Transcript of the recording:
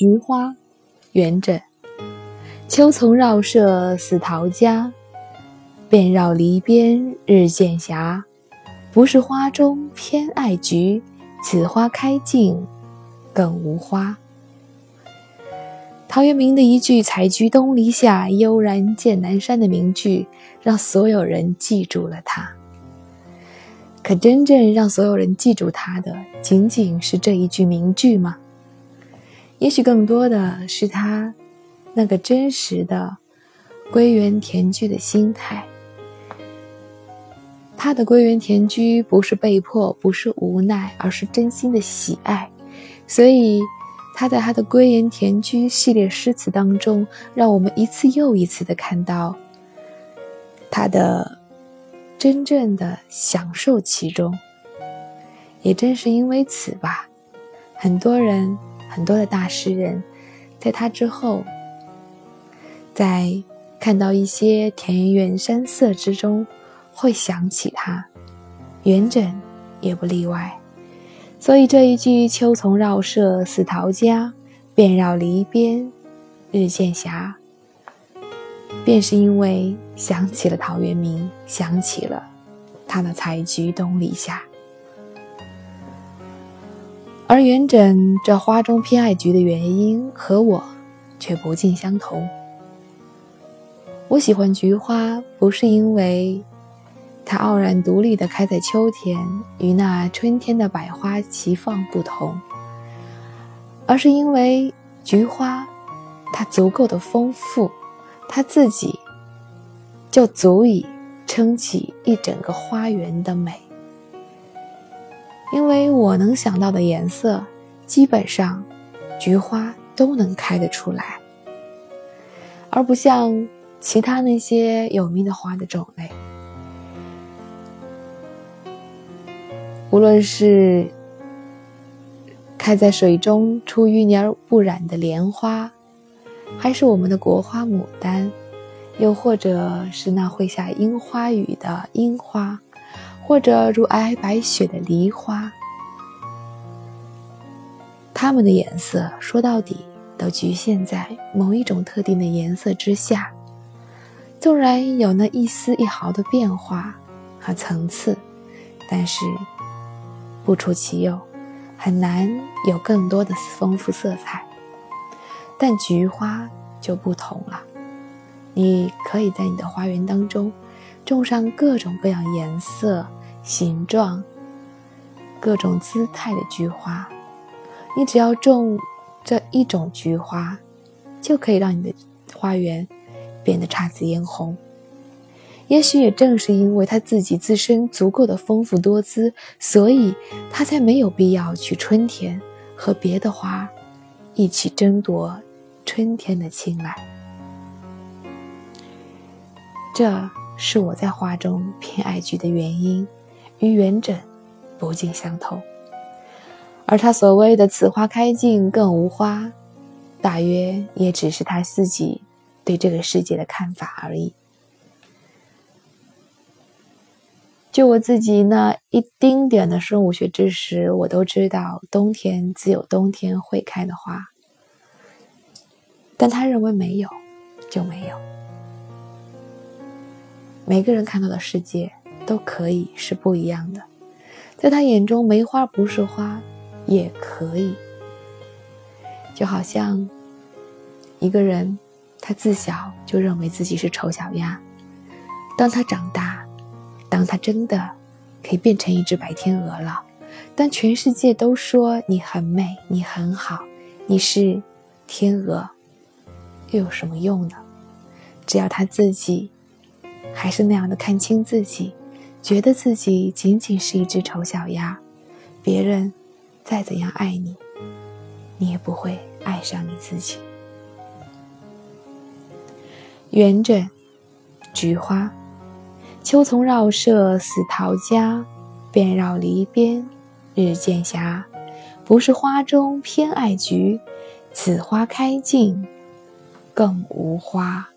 菊花，元稹。秋丛绕舍似陶家，遍绕篱边日渐斜。不是花中偏爱菊，此花开尽更无花。陶渊明的一句“采菊东篱下，悠然见南山”的名句，让所有人记住了他。可真正让所有人记住他的，仅仅是这一句名句吗？也许更多的是他那个真实的归园田居的心态。他的归园田居不是被迫，不是无奈，而是真心的喜爱。所以他在他的归园田居系列诗词当中，让我们一次又一次的看到他的真正的享受其中。也正是因为此吧，很多人，很多的大诗人，在他之后，在看到一些田园山色之中。会想起他，元稹也不例外。所以这一句“秋丛绕舍似陶家，遍绕篱边日渐斜”，便是因为想起了陶渊明，想起了他的“采菊东篱下”。而元稹这花中偏爱菊的原因和我却不尽相同。我喜欢菊花，不是因为。它傲然独立地开在秋天，与那春天的百花齐放不同，而是因为菊花，它足够的丰富，它自己就足以撑起一整个花园的美。因为我能想到的颜色，基本上菊花都能开得出来，而不像其他那些有名的花的种类。无论是开在水中出淤泥而不染的莲花，还是我们的国花牡丹，又或者是那会下樱花雨的樱花，或者如皑皑白雪的梨花，它们的颜色说到底都局限在某一种特定的颜色之下，纵然有那一丝一毫的变化和层次，但是。不出其右，很难有更多的丰富色彩。但菊花就不同了，你可以在你的花园当中种上各种各样颜色、形状、各种姿态的菊花。你只要种这一种菊花，就可以让你的花园变得姹紫嫣红。也许也正是因为他自己自身足够的丰富多姿，所以他才没有必要去春天和别的花一起争夺春天的青睐。这是我在画中偏爱菊的原因，与元稹不尽相同。而他所谓的“此花开尽更无花”，大约也只是他自己对这个世界的看法而已。就我自己那一丁点的生物学知识，我都知道冬天只有冬天会开的花。但他认为没有，就没有。每个人看到的世界都可以是不一样的，在他眼中，梅花不是花，也可以。就好像一个人，他自小就认为自己是丑小鸭，当他长大。当他真的可以变成一只白天鹅了，当全世界都说你很美，你很好，你是天鹅，又有什么用呢？只要他自己还是那样的看清自己，觉得自己仅仅是一只丑小鸭，别人再怎样爱你，你也不会爱上你自己。元稹，菊花。秋丛绕舍似陶家，遍绕篱边日渐斜。不是花中偏爱菊，此花开尽更无花。